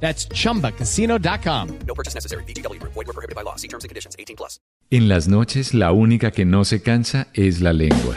That's chumbacasino.com. No purchase necessary. BGW. Void were prohibited by law. See terms and conditions. 18 plus. En las noches, la única que no se cansa es la lengua.